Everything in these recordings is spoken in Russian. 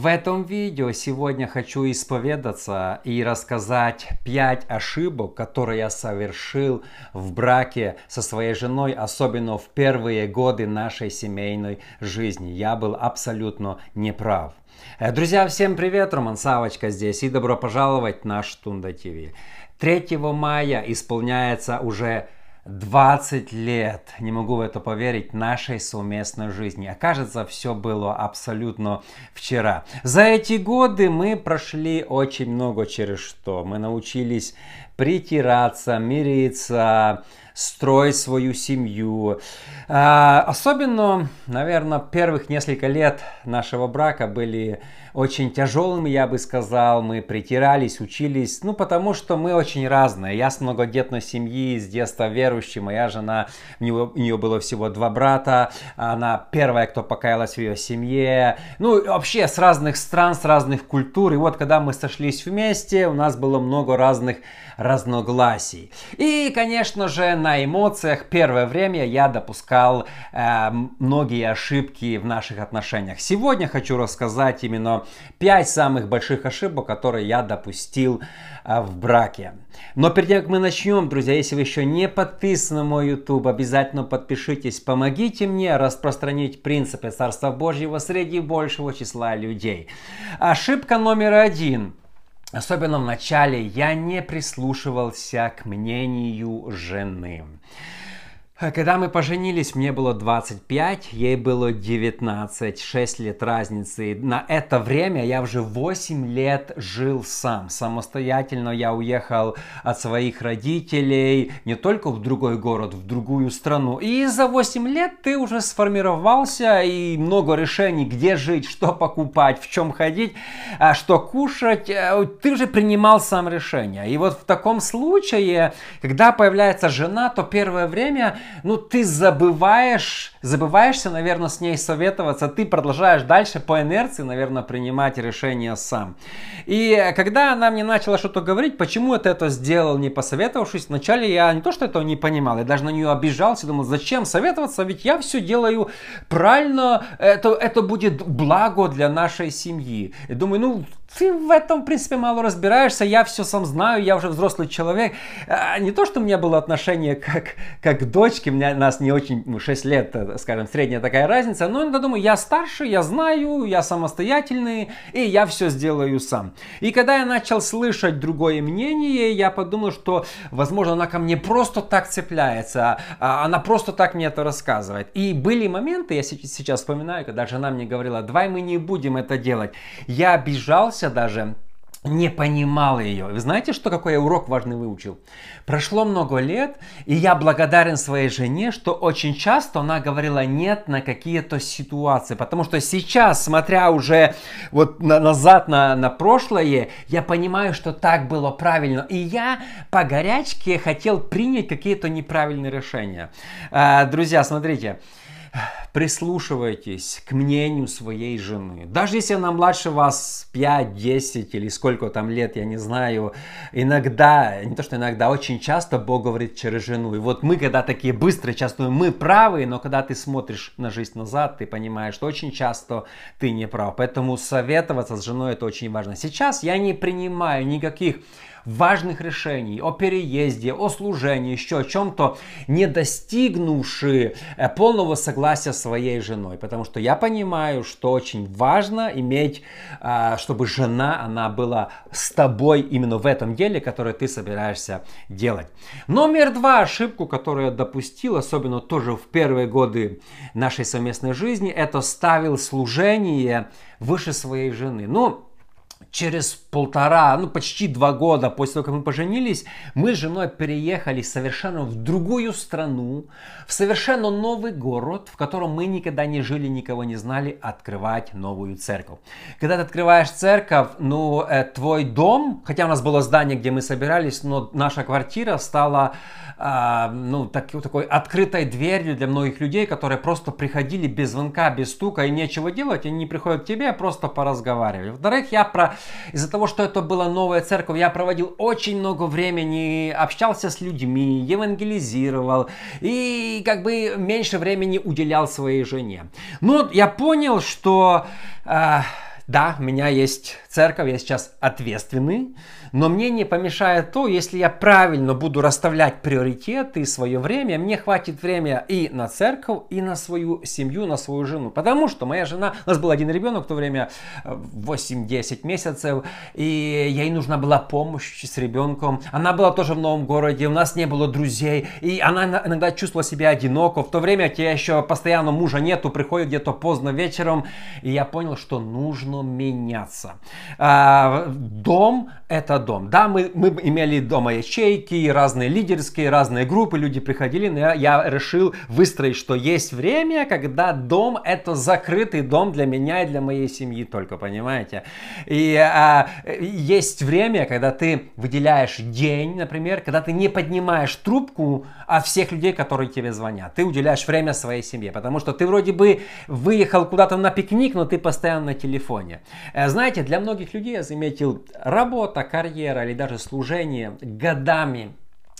В этом видео сегодня хочу исповедаться и рассказать 5 ошибок, которые я совершил в браке со своей женой, особенно в первые годы нашей семейной жизни. Я был абсолютно неправ. Э, друзья, всем привет! Роман Савочка здесь и добро пожаловать на Штунда ТВ. 3 мая исполняется уже 20 лет, не могу в это поверить, нашей совместной жизни. Окажется, все было абсолютно вчера. За эти годы мы прошли очень много через что. Мы научились притираться, мириться, строить свою семью. А, особенно, наверное, первых несколько лет нашего брака были очень тяжелыми, я бы сказал. Мы притирались, учились, ну, потому что мы очень разные. Я с многодетной семьи, с детства верующий. Моя жена, у нее, у нее было всего два брата. Она первая, кто покаялась в ее семье. Ну, вообще с разных стран, с разных культур. И вот, когда мы сошлись вместе, у нас было много разных разногласий. И, конечно же, на эмоциях первое время я допускал э, многие ошибки в наших отношениях. Сегодня хочу рассказать именно 5 самых больших ошибок, которые я допустил э, в браке. Но перед тем, как мы начнем, друзья, если вы еще не подписаны на мой YouTube, обязательно подпишитесь, помогите мне распространить принципы Царства Божьего среди большего числа людей. Ошибка номер один – Особенно в начале я не прислушивался к мнению жены. А когда мы поженились, мне было 25, ей было 19, 6 лет разницы. На это время я уже 8 лет жил сам. Самостоятельно я уехал от своих родителей не только в другой город, в другую страну. И за 8 лет ты уже сформировался и много решений, где жить, что покупать, в чем ходить, а что кушать. Э, ты уже принимал сам решение. И вот в таком случае, когда появляется жена, то первое время ну, ты забываешь, забываешься, наверное, с ней советоваться, ты продолжаешь дальше по инерции, наверное, принимать решения сам. И когда она мне начала что-то говорить, почему ты это сделал, не посоветовавшись, вначале я не то, что этого не понимал, я даже на нее обижался, думал, зачем советоваться, ведь я все делаю правильно, это, это будет благо для нашей семьи. И думаю, ну, ты в этом, в принципе, мало разбираешься, я все сам знаю, я уже взрослый человек. А, не то, что у меня было отношение как, как к дочке, у меня, нас не очень, ну, 6 лет, э, скажем, средняя такая разница, но иногда думаю, я старше, я знаю, я самостоятельный, и я все сделаю сам. И когда я начал слышать другое мнение, я подумал, что, возможно, она ко мне просто так цепляется, а она просто так мне это рассказывает. И были моменты, я сейчас вспоминаю, когда жена мне говорила, давай мы не будем это делать. Я обижался, даже, не понимал ее. Вы знаете, что какой я урок важный выучил? Прошло много лет, и я благодарен своей жене, что очень часто она говорила нет на какие-то ситуации. Потому что сейчас, смотря уже вот на, назад на, на прошлое, я понимаю, что так было правильно. И я по горячке хотел принять какие-то неправильные решения. А, друзья, смотрите прислушивайтесь к мнению своей жены. Даже если она младше вас 5, 10 или сколько там лет, я не знаю, иногда, не то что иногда, очень часто Бог говорит через жену. И вот мы, когда такие быстрые, часто мы правы, но когда ты смотришь на жизнь назад, ты понимаешь, что очень часто ты не прав. Поэтому советоваться с женой это очень важно. Сейчас я не принимаю никаких важных решений, о переезде, о служении, еще о чем-то, не достигнувши э, полного согласия своей женой. Потому что я понимаю, что очень важно иметь, а, чтобы жена, она была с тобой именно в этом деле, которое ты собираешься делать. Номер два, ошибку, которую я допустил, особенно тоже в первые годы нашей совместной жизни, это ставил служение выше своей жены. Ну, через полтора, ну почти два года после того, как мы поженились, мы с женой переехали совершенно в другую страну, в совершенно новый город, в котором мы никогда не жили, никого не знали, открывать новую церковь. Когда ты открываешь церковь, ну, э, твой дом, хотя у нас было здание, где мы собирались, но наша квартира стала а, ну, так, такой открытой дверью для многих людей, которые просто приходили без звонка, без стука и нечего делать, они не приходят к тебе, а просто поразговаривать. Во-вторых, я про... из-за того, что это была новая церковь, я проводил очень много времени, общался с людьми, евангелизировал и как бы меньше времени уделял своей жене. Но я понял, что... Э, Да, у меня есть церковь, я сейчас ответственный, но мне не помешает то, если я правильно буду расставлять приоритеты и свое время, мне хватит время и на церковь, и на свою семью, на свою жену. Потому что моя жена, у нас был один ребенок в то время, 8-10 э, месяцев, и ей нужна была помощь с ребенком. Она была тоже в новом городе, у нас не было друзей, и она иногда чувствовала себя одиноко. В то время тебе еще постоянно мужа нету, приходит где-то поздно вечером, и я понял, что нужно меняться. А, дом это дом. Да, мы, мы имели дома ячейки, разные лидерские, разные группы, люди приходили, но я, я решил выстроить, что есть время, когда дом это закрытый дом для меня и для моей семьи только, понимаете? И а, есть время, когда ты выделяешь день, например, когда ты не поднимаешь трубку от всех людей, которые тебе звонят. Ты уделяешь время своей семье, потому что ты вроде бы выехал куда-то на пикник, но ты постоянно на телефоне. Э, знаете, для многих людей я заметил работа, карьера или даже служение годами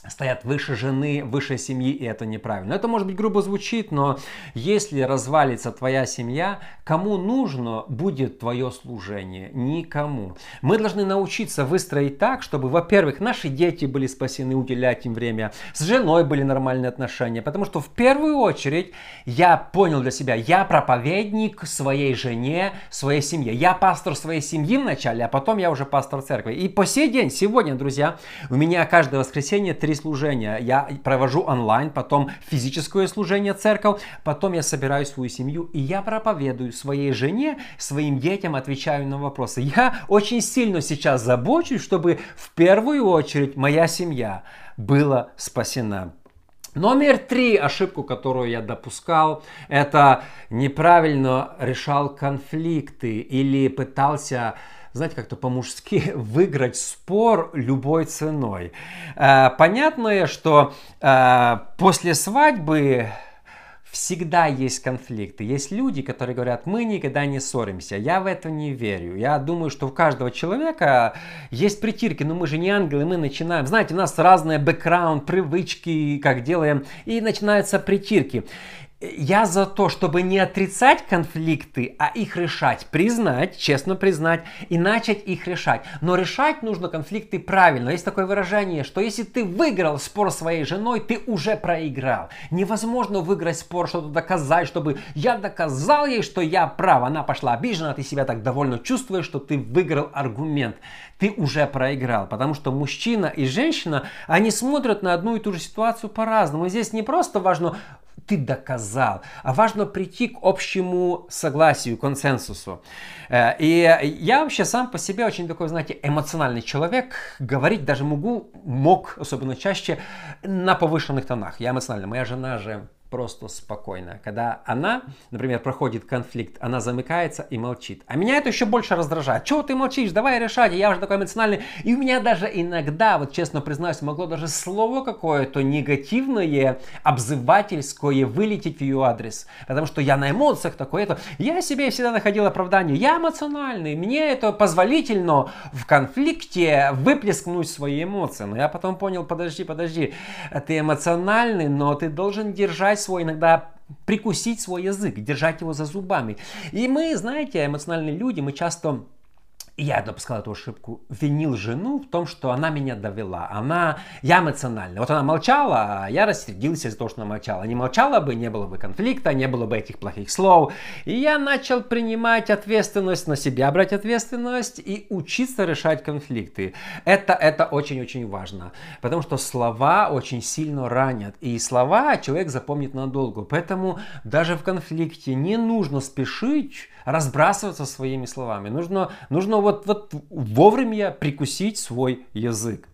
стоят выше жены, выше семьи, и это неправильно. Это может быть грубо звучит, но если развалится твоя семья, кому нужно будет твое служение? Никому. Мы должны научиться выстроить так, чтобы, во-первых, наши дети были спасены, уделять им время, с женой были нормальные отношения, потому что в первую очередь я понял для себя, я проповедник своей жене, своей семье. Я пастор своей семьи вначале, а потом я уже пастор церкви. И по сей день, сегодня, друзья, у меня каждое воскресенье три служения. Я провожу онлайн, потом физическое служение церковь, потом я собираю свою семью и я проповедую своей жене, своим детям, отвечаю на вопросы. Я очень сильно сейчас забочусь, чтобы в первую очередь моя семья была спасена. Номер три ошибку, которую я допускал, это неправильно решал конфликты или пытался знаете, как-то по-мужски выиграть спор любой ценой. Э, понятно, что э, после свадьбы всегда есть конфликты. Есть люди, которые говорят, мы никогда не ссоримся. Я в это не верю. Я думаю, что у каждого человека есть притирки, но мы же не ангелы, мы начинаем. Знаете, у нас разные бэкграунд, привычки, как делаем, и начинаются притирки я за то, чтобы не отрицать конфликты, а их решать, признать, честно признать и начать их решать. Но решать нужно конфликты правильно. Есть такое выражение, что если ты выиграл спор своей женой, ты уже проиграл. Невозможно выиграть спор, что-то доказать, чтобы я доказал ей, что я прав. Она пошла обижена, ты себя так довольно чувствуешь, что ты выиграл аргумент. Ты уже проиграл, потому что мужчина и женщина, они смотрят на одну и ту же ситуацию по-разному. Здесь не просто важно ты доказал. А важно прийти к общему согласию, консенсусу. Э, и я вообще сам по себе очень такой, знаете, эмоциональный человек. Говорить даже могу, мог, особенно чаще, на повышенных тонах. Я эмоциональный. Моя жена же просто спокойно. Когда она, например, проходит конфликт, она замыкается и молчит. А меня это еще больше раздражает. Чего ты молчишь? Давай решать. Я уже такой эмоциональный. И у меня даже иногда, вот честно признаюсь, могло даже слово какое-то негативное, обзывательское вылететь в ее адрес. Потому что я на эмоциях такое-то. Я себе всегда находил оправдание. Я эмоциональный. Мне это позволительно в конфликте выплескнуть свои эмоции. Но я потом понял, подожди, подожди. Ты эмоциональный, но ты должен держать свой, иногда прикусить свой язык, держать его за зубами. И мы, знаете, эмоциональные люди, мы часто я допускал эту ошибку, винил жену в том, что она меня довела. Она, я эмоциональна. Вот она молчала, а я рассердился из-за того, что она молчала. Не молчала бы, не было бы конфликта, не было бы этих плохих слов. И я начал принимать ответственность на себя, брать ответственность и учиться решать конфликты. Это, это очень-очень важно. Потому что слова очень сильно ранят. И слова человек запомнит надолго. Поэтому даже в конфликте не нужно спешить разбрасываться своими словами. Нужно, нужно вот, вот вовремя прикусить свой язык.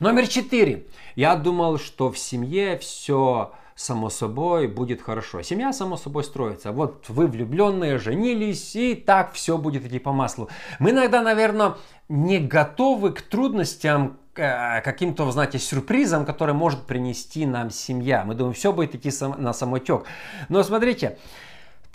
Номер четыре. Я думал, что в семье все само собой будет хорошо. Семья само собой строится. Вот вы влюбленные, женились, и так все будет идти по маслу. Мы иногда, наверное, не готовы к трудностям, э, каким-то, знаете, сюрпризом, который может принести нам семья. Мы думаем, все будет идти на самотек. Но смотрите,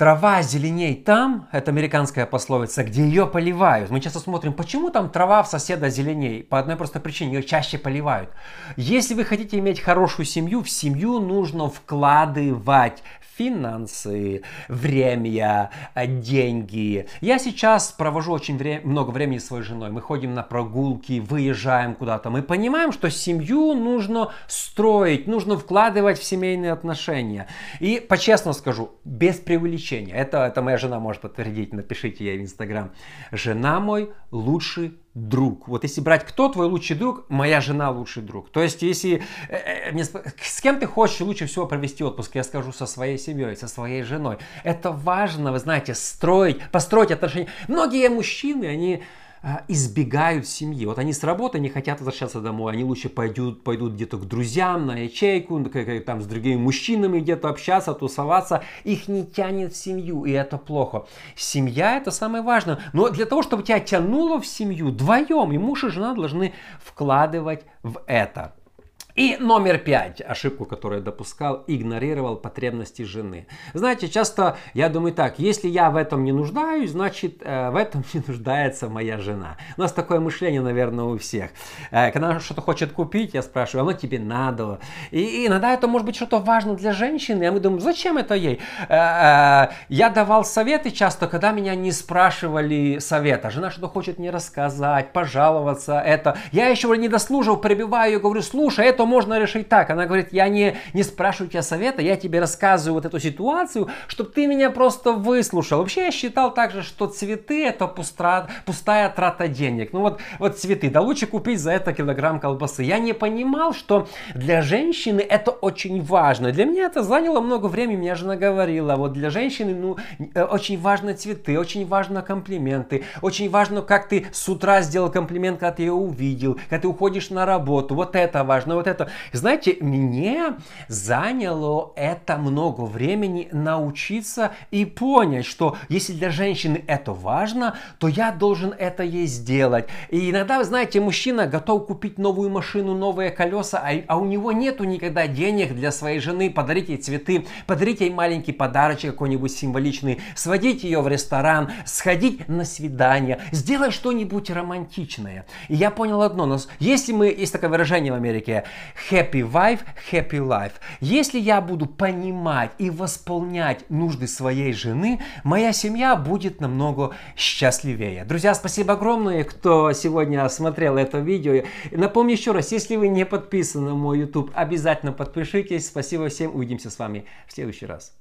Трава зеленей там, это американская пословица, где ее поливают. Мы часто смотрим, почему там трава в соседа зеленей. По одной простой причине, ее чаще поливают. Если вы хотите иметь хорошую семью, в семью нужно вкладывать финансы, время, э, деньги. Я сейчас провожу очень вре- много времени с своей женой. Мы ходим на прогулки, выезжаем куда-то. Мы понимаем, что семью нужно строить, нужно вкладывать в семейные отношения. И по-честному скажу, без преувеличения. Это, это моя жена может подтвердить, напишите ей в Инстаграм. Жена мой лучший друг. Вот если брать, кто твой лучший друг, моя жена лучший друг. То есть, если э, э, с кем ты хочешь лучше всего провести отпуск, я скажу со своей семьей, со своей женой. Это важно, вы знаете, строить, построить отношения. Многие мужчины, они избегают семьи. Вот они с работы не хотят возвращаться домой, они лучше пойдут, пойдут где-то к друзьям на ячейку, там с другими мужчинами где-то общаться, тусоваться. Их не тянет в семью, и это плохо. Семья это самое важное. Но для того, чтобы тебя тянуло в семью, вдвоем и муж и жена должны вкладывать в это. И номер пять, ошибку, которую допускал, игнорировал потребности жены. Знаете, часто я думаю так, если я в этом не нуждаюсь, значит э, в этом не нуждается моя жена. У нас такое мышление, наверное, у всех. Э, когда она что-то хочет купить, я спрашиваю, оно тебе надо. И, иногда это может быть что-то важно для женщины, а мы думаем, зачем это ей? Э, я давал советы часто, когда меня не спрашивали совета. Жена что-то хочет мне рассказать, пожаловаться, это. Я еще не дослушал, прибиваю ее, говорю, слушай, это можно решить так. Она говорит, я не, не спрашиваю тебя совета, я тебе рассказываю вот эту ситуацию, чтобы ты меня просто выслушал. Вообще я считал также, что цветы это пустра, пустая трата денег. Ну вот, вот цветы, да лучше купить за это килограмм колбасы. Я не понимал, что для женщины это очень важно. Для меня это заняло много времени, меня жена говорила, вот для женщины ну, э, очень важны цветы, очень важны комплименты, очень важно, как ты с утра сделал комплимент, когда ты ее увидел, когда ты уходишь на работу, вот это важно, вот это. Знаете, мне заняло это много времени научиться и понять, что если для женщины это важно, то я должен это ей сделать. И иногда, знаете, мужчина готов купить новую машину, новые колеса, а, а у него нету никогда денег для своей жены подарить ей цветы, подарить ей маленький подарочек какой-нибудь символичный, сводить ее в ресторан, сходить на свидание, сделать что-нибудь романтичное. И я понял одно, но если мы, есть такое выражение в Америке, happy wife, happy life. Если я буду понимать и восполнять нужды своей жены, моя семья будет намного счастливее. Друзья, спасибо огромное, кто сегодня смотрел это видео. Напомню еще раз, если вы не подписаны на мой YouTube, обязательно подпишитесь. Спасибо всем, увидимся с вами в следующий раз.